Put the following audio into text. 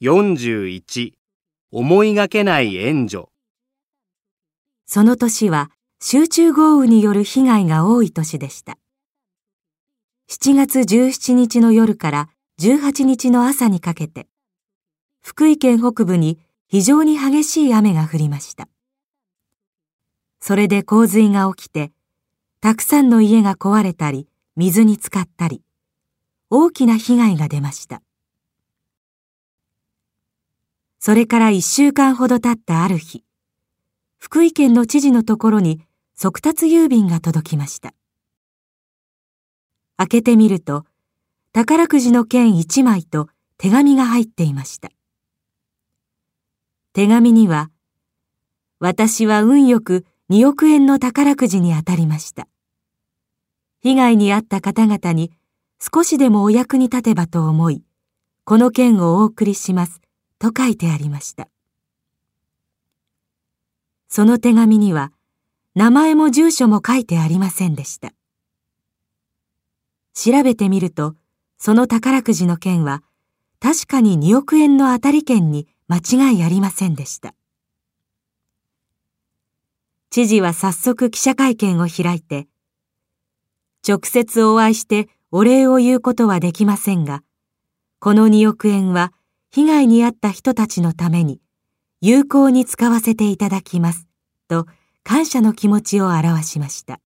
41思いがけない援助その年は集中豪雨による被害が多い年でした。7月17日の夜から18日の朝にかけて、福井県北部に非常に激しい雨が降りました。それで洪水が起きて、たくさんの家が壊れたり、水に浸かったり、大きな被害が出ました。それから一週間ほど経ったある日、福井県の知事のところに速達郵便が届きました。開けてみると、宝くじの券一枚と手紙が入っていました。手紙には、私は運よく2億円の宝くじに当たりました。被害に遭った方々に少しでもお役に立てばと思い、この件をお送りしますと書いてありました。その手紙には名前も住所も書いてありませんでした。調べてみると、その宝くじの件は確かに2億円の当たり券に間違いありませんでした。知事は早速記者会見を開いて、直接お会いしてお礼を言うことはできませんが、この2億円は被害に遭った人たちのために有効に使わせていただきます、と感謝の気持ちを表しました。